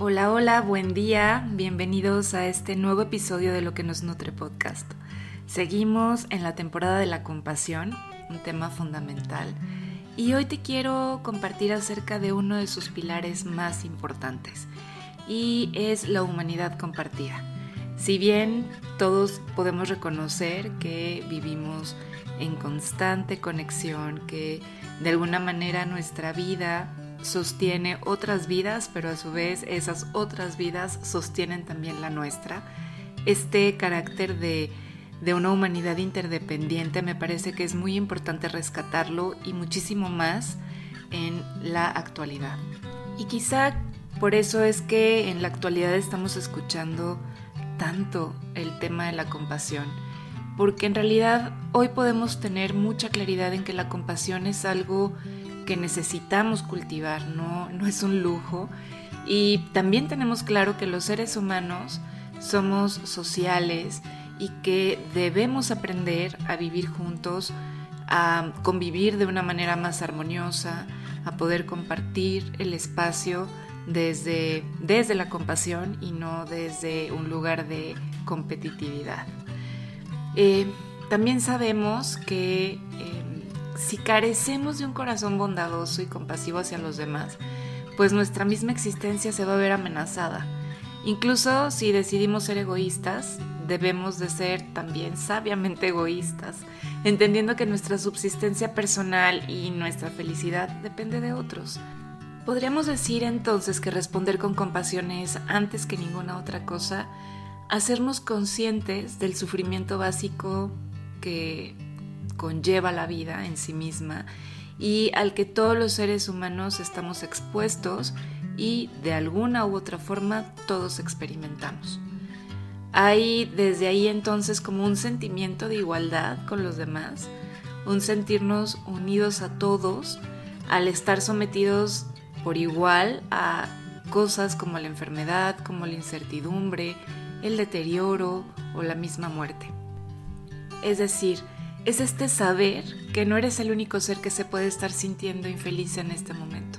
Hola, hola, buen día, bienvenidos a este nuevo episodio de Lo que nos nutre podcast. Seguimos en la temporada de la compasión, un tema fundamental, y hoy te quiero compartir acerca de uno de sus pilares más importantes, y es la humanidad compartida. Si bien todos podemos reconocer que vivimos en constante conexión, que de alguna manera nuestra vida sostiene otras vidas, pero a su vez esas otras vidas sostienen también la nuestra. Este carácter de, de una humanidad interdependiente me parece que es muy importante rescatarlo y muchísimo más en la actualidad. Y quizá por eso es que en la actualidad estamos escuchando tanto el tema de la compasión, porque en realidad hoy podemos tener mucha claridad en que la compasión es algo necesitamos cultivar, no, no es un lujo. Y también tenemos claro que los seres humanos somos sociales y que debemos aprender a vivir juntos, a convivir de una manera más armoniosa, a poder compartir el espacio desde, desde la compasión y no desde un lugar de competitividad. Eh, también sabemos que eh, si carecemos de un corazón bondadoso y compasivo hacia los demás, pues nuestra misma existencia se va a ver amenazada. Incluso si decidimos ser egoístas, debemos de ser también sabiamente egoístas, entendiendo que nuestra subsistencia personal y nuestra felicidad depende de otros. Podríamos decir entonces que responder con compasión es, antes que ninguna otra cosa, hacernos conscientes del sufrimiento básico que conlleva la vida en sí misma y al que todos los seres humanos estamos expuestos y de alguna u otra forma todos experimentamos. Hay desde ahí entonces como un sentimiento de igualdad con los demás, un sentirnos unidos a todos al estar sometidos por igual a cosas como la enfermedad, como la incertidumbre, el deterioro o la misma muerte. Es decir, es este saber que no eres el único ser que se puede estar sintiendo infeliz en este momento,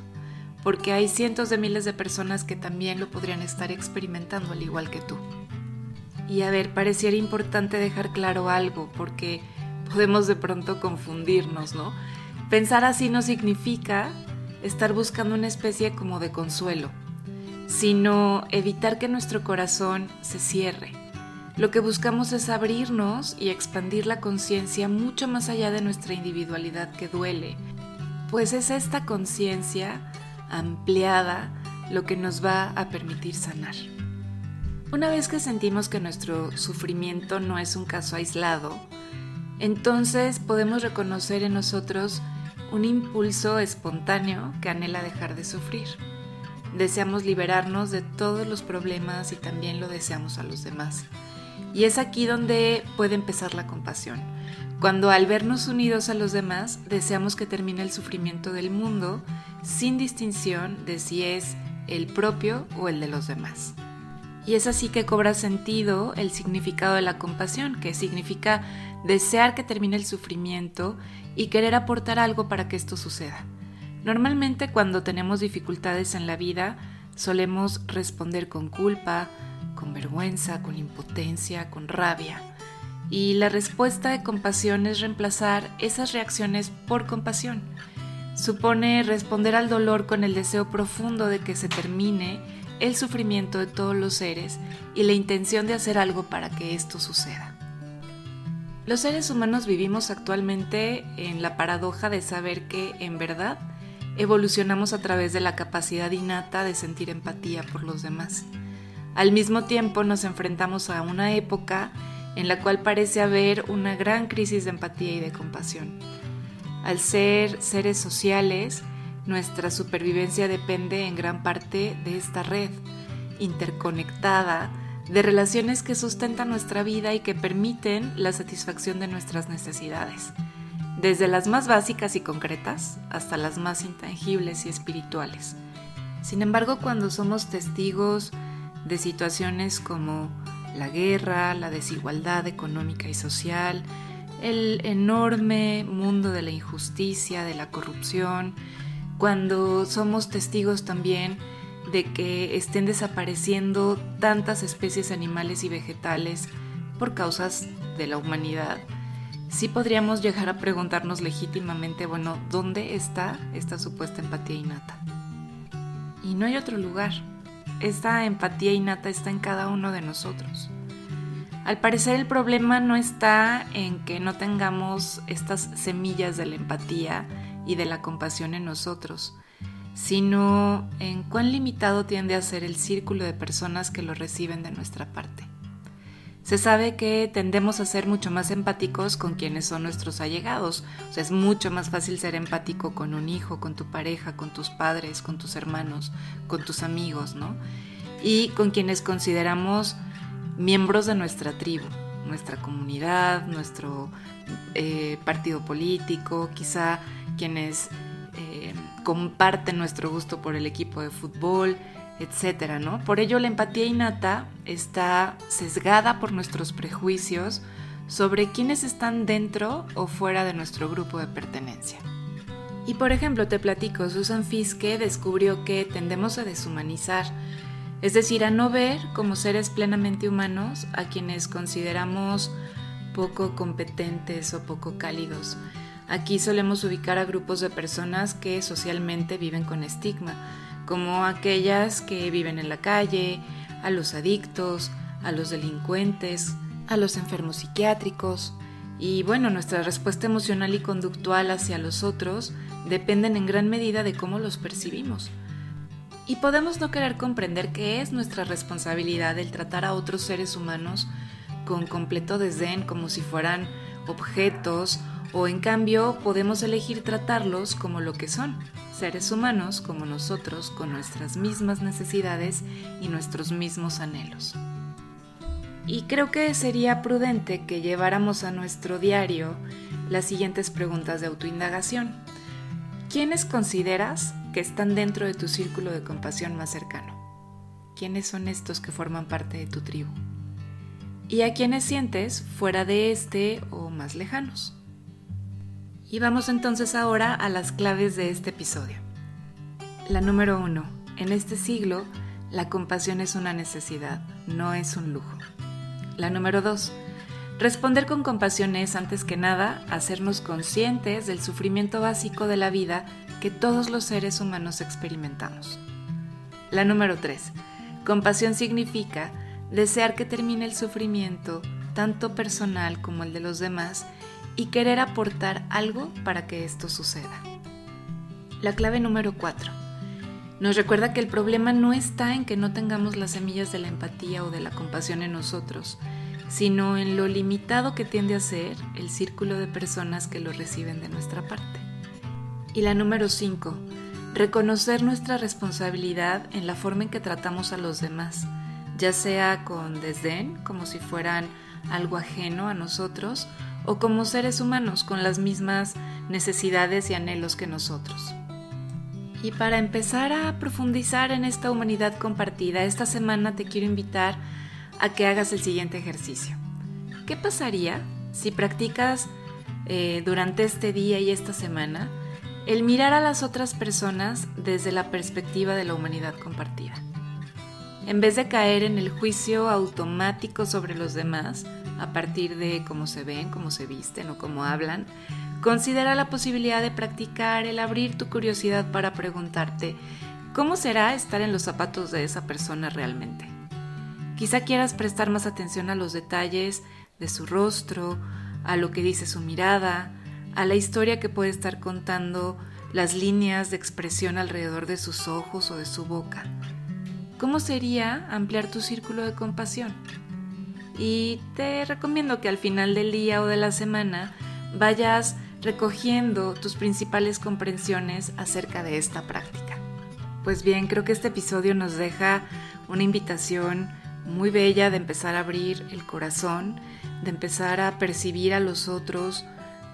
porque hay cientos de miles de personas que también lo podrían estar experimentando al igual que tú. Y a ver, pareciera importante dejar claro algo, porque podemos de pronto confundirnos, ¿no? Pensar así no significa estar buscando una especie como de consuelo, sino evitar que nuestro corazón se cierre lo que buscamos es abrirnos y expandir la conciencia mucho más allá de nuestra individualidad que duele, pues es esta conciencia ampliada lo que nos va a permitir sanar. Una vez que sentimos que nuestro sufrimiento no es un caso aislado, entonces podemos reconocer en nosotros un impulso espontáneo que anhela dejar de sufrir. Deseamos liberarnos de todos los problemas y también lo deseamos a los demás. Y es aquí donde puede empezar la compasión, cuando al vernos unidos a los demás deseamos que termine el sufrimiento del mundo sin distinción de si es el propio o el de los demás. Y es así que cobra sentido el significado de la compasión, que significa desear que termine el sufrimiento y querer aportar algo para que esto suceda. Normalmente cuando tenemos dificultades en la vida solemos responder con culpa, con vergüenza, con impotencia, con rabia. Y la respuesta de compasión es reemplazar esas reacciones por compasión. Supone responder al dolor con el deseo profundo de que se termine el sufrimiento de todos los seres y la intención de hacer algo para que esto suceda. Los seres humanos vivimos actualmente en la paradoja de saber que, en verdad, evolucionamos a través de la capacidad innata de sentir empatía por los demás. Al mismo tiempo nos enfrentamos a una época en la cual parece haber una gran crisis de empatía y de compasión. Al ser seres sociales, nuestra supervivencia depende en gran parte de esta red interconectada de relaciones que sustentan nuestra vida y que permiten la satisfacción de nuestras necesidades, desde las más básicas y concretas hasta las más intangibles y espirituales. Sin embargo, cuando somos testigos de situaciones como la guerra, la desigualdad económica y social, el enorme mundo de la injusticia, de la corrupción, cuando somos testigos también de que estén desapareciendo tantas especies animales y vegetales por causas de la humanidad, sí podríamos llegar a preguntarnos legítimamente, bueno, ¿dónde está esta supuesta empatía innata? Y no hay otro lugar. Esta empatía innata está en cada uno de nosotros. Al parecer el problema no está en que no tengamos estas semillas de la empatía y de la compasión en nosotros, sino en cuán limitado tiende a ser el círculo de personas que lo reciben de nuestra parte. Se sabe que tendemos a ser mucho más empáticos con quienes son nuestros allegados. O sea, es mucho más fácil ser empático con un hijo, con tu pareja, con tus padres, con tus hermanos, con tus amigos, ¿no? Y con quienes consideramos miembros de nuestra tribu, nuestra comunidad, nuestro eh, partido político, quizá quienes eh, comparten nuestro gusto por el equipo de fútbol, etcétera, ¿no? Por ello la empatía innata está sesgada por nuestros prejuicios sobre quienes están dentro o fuera de nuestro grupo de pertenencia. Y por ejemplo, te platico, Susan Fiske descubrió que tendemos a deshumanizar es decir, a no ver como seres plenamente humanos a quienes consideramos poco competentes o poco cálidos. Aquí solemos ubicar a grupos de personas que socialmente viven con estigma, como aquellas que viven en la calle, a los adictos, a los delincuentes, a los enfermos psiquiátricos. Y bueno, nuestra respuesta emocional y conductual hacia los otros dependen en gran medida de cómo los percibimos. Y podemos no querer comprender que es nuestra responsabilidad el tratar a otros seres humanos con completo desdén como si fueran objetos o en cambio podemos elegir tratarlos como lo que son, seres humanos como nosotros con nuestras mismas necesidades y nuestros mismos anhelos. Y creo que sería prudente que lleváramos a nuestro diario las siguientes preguntas de autoindagación. ¿Quiénes consideras que están dentro de tu círculo de compasión más cercano. ¿Quiénes son estos que forman parte de tu tribu? ¿Y a quiénes sientes fuera de este o más lejanos? Y vamos entonces ahora a las claves de este episodio. La número uno. En este siglo, la compasión es una necesidad, no es un lujo. La número dos. Responder con compasión es, antes que nada, hacernos conscientes del sufrimiento básico de la vida que todos los seres humanos experimentamos. La número 3. Compasión significa desear que termine el sufrimiento, tanto personal como el de los demás, y querer aportar algo para que esto suceda. La clave número 4. Nos recuerda que el problema no está en que no tengamos las semillas de la empatía o de la compasión en nosotros, sino en lo limitado que tiende a ser el círculo de personas que lo reciben de nuestra parte. Y la número 5. Reconocer nuestra responsabilidad en la forma en que tratamos a los demás, ya sea con desdén, como si fueran algo ajeno a nosotros, o como seres humanos con las mismas necesidades y anhelos que nosotros. Y para empezar a profundizar en esta humanidad compartida, esta semana te quiero invitar a que hagas el siguiente ejercicio. ¿Qué pasaría si practicas eh, durante este día y esta semana el mirar a las otras personas desde la perspectiva de la humanidad compartida. En vez de caer en el juicio automático sobre los demás, a partir de cómo se ven, cómo se visten o cómo hablan, considera la posibilidad de practicar el abrir tu curiosidad para preguntarte, ¿cómo será estar en los zapatos de esa persona realmente? Quizá quieras prestar más atención a los detalles de su rostro, a lo que dice su mirada, a la historia que puede estar contando las líneas de expresión alrededor de sus ojos o de su boca. ¿Cómo sería ampliar tu círculo de compasión? Y te recomiendo que al final del día o de la semana vayas recogiendo tus principales comprensiones acerca de esta práctica. Pues bien, creo que este episodio nos deja una invitación muy bella de empezar a abrir el corazón, de empezar a percibir a los otros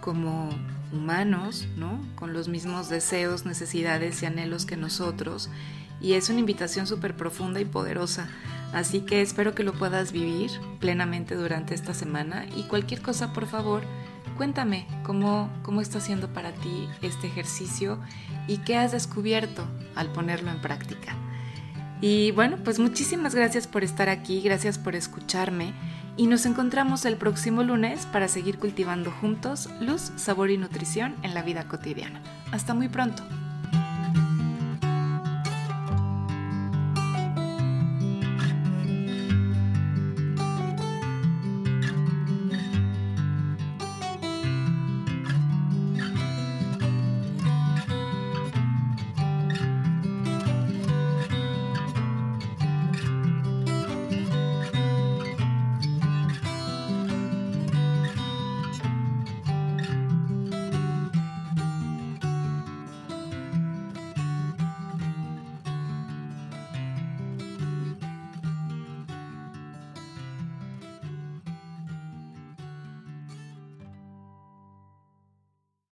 como humanos, ¿no? Con los mismos deseos, necesidades y anhelos que nosotros. Y es una invitación súper profunda y poderosa. Así que espero que lo puedas vivir plenamente durante esta semana. Y cualquier cosa, por favor, cuéntame cómo, cómo está siendo para ti este ejercicio y qué has descubierto al ponerlo en práctica. Y bueno, pues muchísimas gracias por estar aquí, gracias por escucharme y nos encontramos el próximo lunes para seguir cultivando juntos luz, sabor y nutrición en la vida cotidiana. Hasta muy pronto.